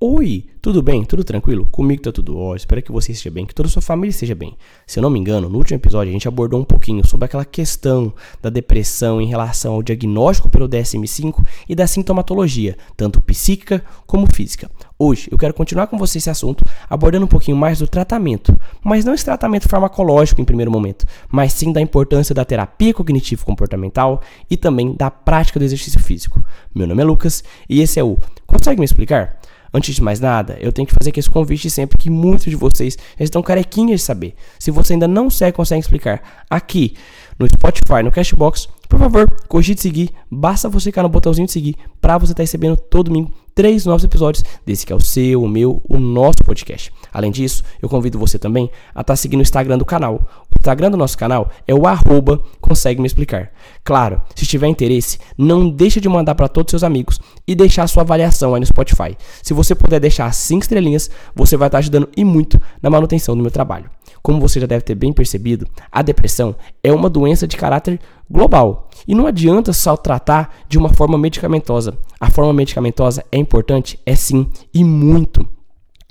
Oi, tudo bem? Tudo tranquilo? Comigo tá tudo ótimo. Espero que você esteja bem, que toda a sua família esteja bem. Se eu não me engano, no último episódio a gente abordou um pouquinho sobre aquela questão da depressão em relação ao diagnóstico pelo DSM-5 e da sintomatologia, tanto psíquica como física. Hoje eu quero continuar com você esse assunto, abordando um pouquinho mais do tratamento, mas não esse tratamento farmacológico em primeiro momento, mas sim da importância da terapia cognitivo-comportamental e também da prática do exercício físico. Meu nome é Lucas e esse é o Consegue me explicar? Antes de mais nada, eu tenho que fazer aqui esse convite sempre que muitos de vocês estão carequinhas de saber. Se você ainda não segue, consegue explicar aqui no Spotify, no Cashbox, por favor, cogite seguir. Basta você clicar no botãozinho de seguir para você estar tá recebendo todo domingo três novos episódios desse que é o seu, o meu, o nosso podcast. Além disso, eu convido você também a estar tá seguindo o Instagram do canal. O Instagram do nosso canal é o arroba consegue me explicar. Claro, se tiver interesse, não deixa de mandar para todos os seus amigos e deixar sua avaliação aí no Spotify. Se você puder deixar cinco estrelinhas, você vai estar tá ajudando e muito na manutenção do meu trabalho. Como você já deve ter bem percebido, a depressão é uma doença de caráter global e não adianta só tratar de uma forma medicamentosa. A forma medicamentosa é importante? É sim, e muito.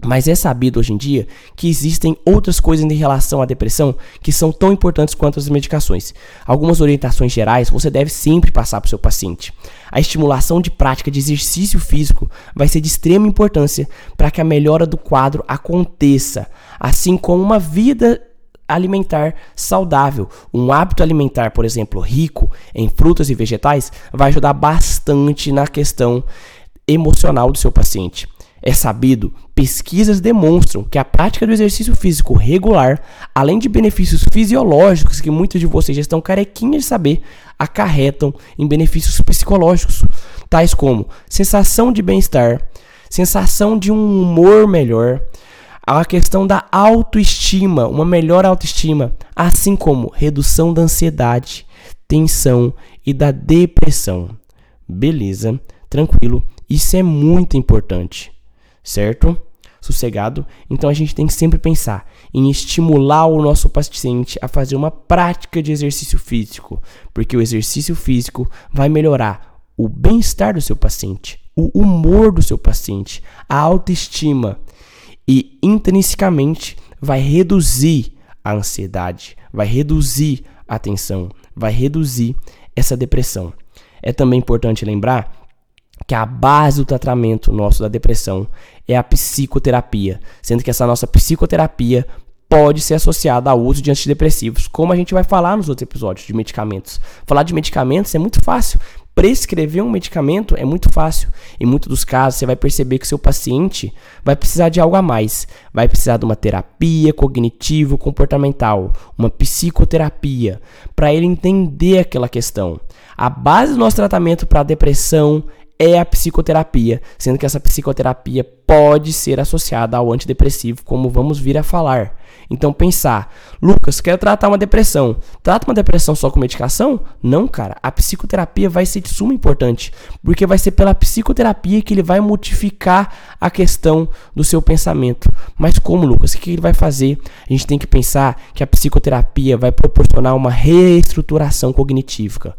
Mas é sabido hoje em dia que existem outras coisas em relação à depressão que são tão importantes quanto as medicações. Algumas orientações gerais você deve sempre passar para o seu paciente. A estimulação de prática de exercício físico vai ser de extrema importância para que a melhora do quadro aconteça, assim como uma vida alimentar saudável. Um hábito alimentar, por exemplo, rico em frutas e vegetais, vai ajudar bastante na questão emocional do seu paciente. É sabido, pesquisas demonstram que a prática do exercício físico regular, além de benefícios fisiológicos que muitos de vocês já estão carequinhas de saber, acarretam em benefícios psicológicos, tais como sensação de bem-estar, sensação de um humor melhor, a questão da autoestima, uma melhor autoestima, assim como redução da ansiedade, tensão e da depressão. Beleza, tranquilo, isso é muito importante certo? Sossegado. Então a gente tem que sempre pensar em estimular o nosso paciente a fazer uma prática de exercício físico, porque o exercício físico vai melhorar o bem-estar do seu paciente, o humor do seu paciente, a autoestima e intrinsecamente vai reduzir a ansiedade, vai reduzir a tensão, vai reduzir essa depressão. É também importante lembrar que a base do tratamento nosso da depressão é a psicoterapia, sendo que essa nossa psicoterapia pode ser associada ao uso de antidepressivos, como a gente vai falar nos outros episódios de medicamentos. Falar de medicamentos é muito fácil. Prescrever um medicamento é muito fácil. Em muitos dos casos, você vai perceber que seu paciente vai precisar de algo a mais. Vai precisar de uma terapia cognitivo-comportamental, uma psicoterapia, para ele entender aquela questão. A base do nosso tratamento para depressão é a psicoterapia, sendo que essa psicoterapia pode ser associada ao antidepressivo, como vamos vir a falar. Então pensar, Lucas, quero tratar uma depressão. Trata uma depressão só com medicação? Não, cara. A psicoterapia vai ser de suma importante, porque vai ser pela psicoterapia que ele vai modificar a questão do seu pensamento. Mas como, Lucas? O que ele vai fazer? A gente tem que pensar que a psicoterapia vai proporcionar uma reestruturação cognitiva.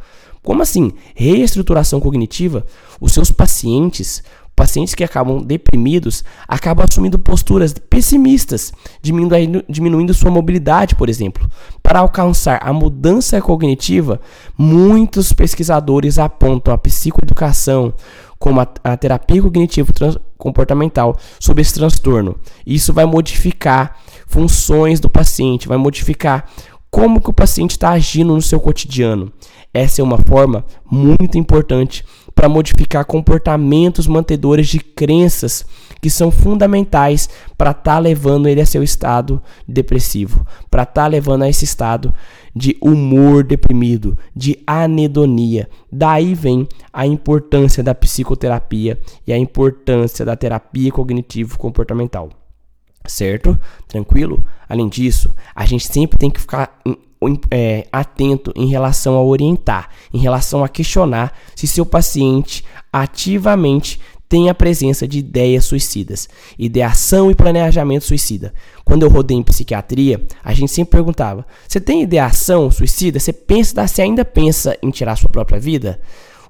Como assim? Reestruturação cognitiva? Os seus pacientes, pacientes que acabam deprimidos, acabam assumindo posturas pessimistas, diminuindo, sua mobilidade, por exemplo. Para alcançar a mudança cognitiva, muitos pesquisadores apontam a psicoeducação como a, a terapia cognitivo comportamental sobre esse transtorno. Isso vai modificar funções do paciente, vai modificar como que o paciente está agindo no seu cotidiano. Essa é uma forma muito importante para modificar comportamentos mantedores de crenças que são fundamentais para estar tá levando ele a seu estado depressivo, para estar tá levando a esse estado de humor deprimido, de anedonia. Daí vem a importância da psicoterapia e a importância da terapia cognitivo comportamental. Certo? Tranquilo? Além disso, a gente sempre tem que ficar é, atento em relação a orientar, em relação a questionar se seu paciente ativamente tem a presença de ideias suicidas, ideação e planejamento suicida. Quando eu rodei em psiquiatria, a gente sempre perguntava: você tem ideação suicida? Você pensa, você ainda pensa em tirar sua própria vida?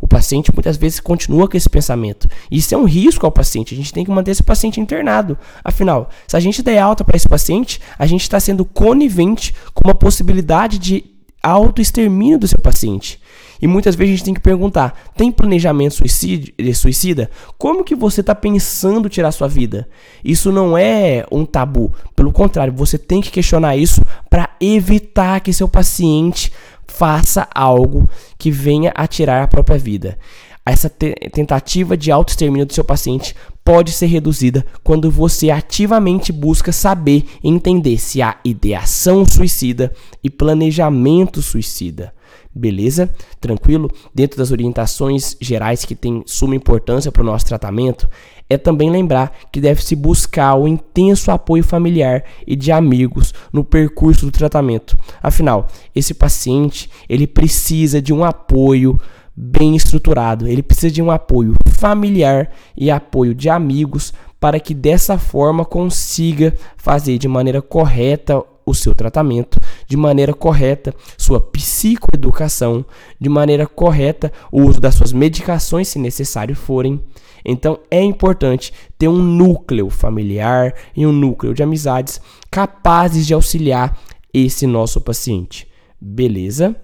O paciente muitas vezes continua com esse pensamento. Isso é um risco ao paciente. A gente tem que manter esse paciente internado. Afinal, se a gente der alta para esse paciente, a gente está sendo conivente com uma possibilidade de autoextermínio do seu paciente. E muitas vezes a gente tem que perguntar: tem planejamento suicida? suicida? Como que você está pensando tirar sua vida? Isso não é um tabu. Pelo contrário, você tem que questionar isso para evitar que seu paciente faça algo que venha a tirar a própria vida. Essa te tentativa de autoextermínio do seu paciente pode ser reduzida quando você ativamente busca saber e entender se há ideação suicida e planejamento suicida. Beleza? Tranquilo? Dentro das orientações gerais que têm suma importância para o nosso tratamento, é também lembrar que deve-se buscar o intenso apoio familiar e de amigos no percurso do tratamento. Afinal, esse paciente, ele precisa de um apoio bem estruturado, ele precisa de um apoio familiar e apoio de amigos para que dessa forma consiga fazer de maneira correta o seu tratamento, de maneira correta sua psicoeducação, de maneira correta o uso das suas medicações se necessário forem então é importante ter um núcleo familiar e um núcleo de amizades capazes de auxiliar esse nosso paciente. Beleza?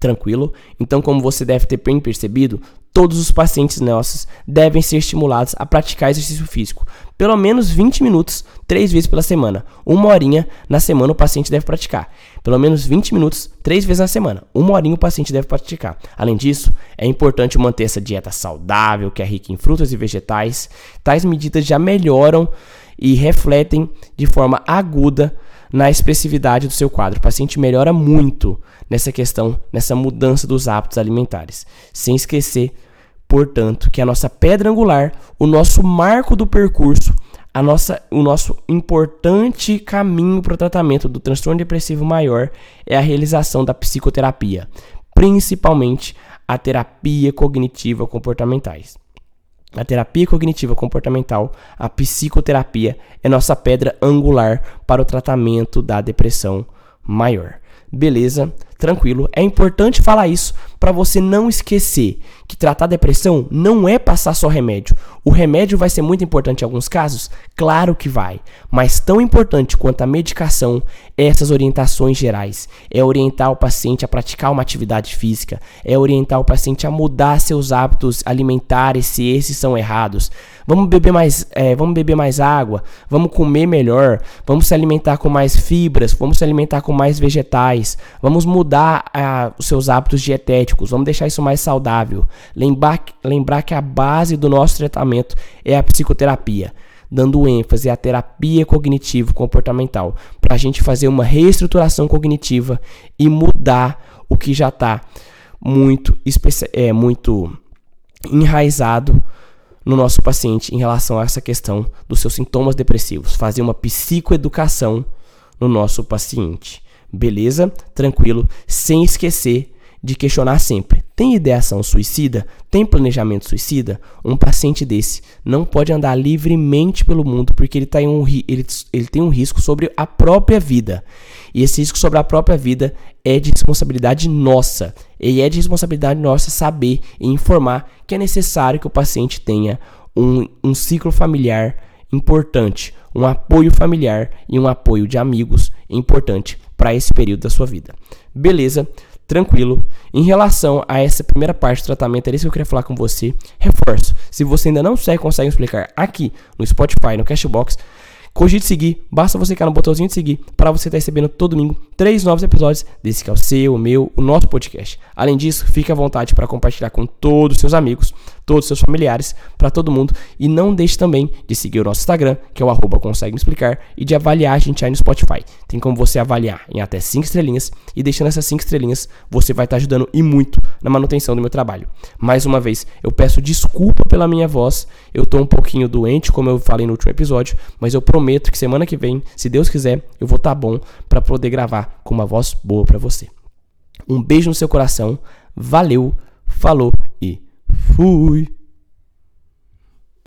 Tranquilo? Então, como você deve ter bem percebido, todos os pacientes nossos devem ser estimulados a praticar exercício físico, pelo menos 20 minutos, três vezes pela semana. Uma horinha na semana o paciente deve praticar. Pelo menos 20 minutos, três vezes na semana. Uma horinha o paciente deve praticar. Além disso, é importante manter essa dieta saudável, que é rica em frutas e vegetais. Tais medidas já melhoram e refletem de forma aguda na expressividade do seu quadro. O paciente melhora muito nessa questão, nessa mudança dos hábitos alimentares. Sem esquecer portanto, que a nossa pedra angular, o nosso marco do percurso, a nossa, o nosso importante caminho para o tratamento do transtorno depressivo maior é a realização da psicoterapia, principalmente a terapia cognitiva comportamentais. A terapia cognitiva comportamental, a psicoterapia, é nossa pedra angular para o tratamento da depressão maior. Beleza? Tranquilo. É importante falar isso para você não esquecer que tratar depressão não é passar só remédio. O remédio vai ser muito importante em alguns casos? Claro que vai. Mas tão importante quanto a medicação é essas orientações gerais. É orientar o paciente a praticar uma atividade física. É orientar o paciente a mudar seus hábitos alimentares se esses são errados. Vamos beber mais, é, vamos beber mais água. Vamos comer melhor. Vamos se alimentar com mais fibras. Vamos se alimentar com mais vegetais. Vamos mudar ah, os seus hábitos dietéticos. Vamos deixar isso mais saudável. Lembrar, lembrar que a base do nosso tratamento é a psicoterapia, dando ênfase à terapia cognitivo-comportamental, para a gente fazer uma reestruturação cognitiva e mudar o que já está muito, é, muito enraizado no nosso paciente em relação a essa questão dos seus sintomas depressivos. Fazer uma psicoeducação no nosso paciente. Beleza? Tranquilo? Sem esquecer de questionar sempre: tem ideação suicida? Tem planejamento suicida? Um paciente desse não pode andar livremente pelo mundo porque ele, tá em um, ele, ele tem um risco sobre a própria vida. E esse risco sobre a própria vida é de responsabilidade nossa. E é de responsabilidade nossa saber e informar que é necessário que o paciente tenha um, um ciclo familiar importante, um apoio familiar e um apoio de amigos importante para esse período da sua vida. Beleza? tranquilo. Em relação a essa primeira parte do tratamento, era isso que eu queria falar com você. Reforço, se você ainda não segue, consegue explicar aqui no Spotify, no Cashbox, Cogite seguir, basta você clicar no botãozinho de seguir para você estar recebendo todo domingo três novos episódios desse que é o seu, o meu, o nosso podcast. Além disso, fique à vontade para compartilhar com todos os seus amigos, todos os seus familiares, para todo mundo. E não deixe também de seguir o nosso Instagram, que é o arroba consegue me explicar, e de avaliar a gente aí no Spotify. Tem como você avaliar em até 5 estrelinhas, e deixando essas 5 estrelinhas, você vai estar ajudando e muito na manutenção do meu trabalho. Mais uma vez, eu peço desculpa pela minha voz, eu tô um pouquinho doente, como eu falei no último episódio, mas eu prometo que semana que vem, se Deus quiser, eu vou estar tá bom para poder gravar com uma voz boa para você. Um beijo no seu coração, valeu, falou e Fui.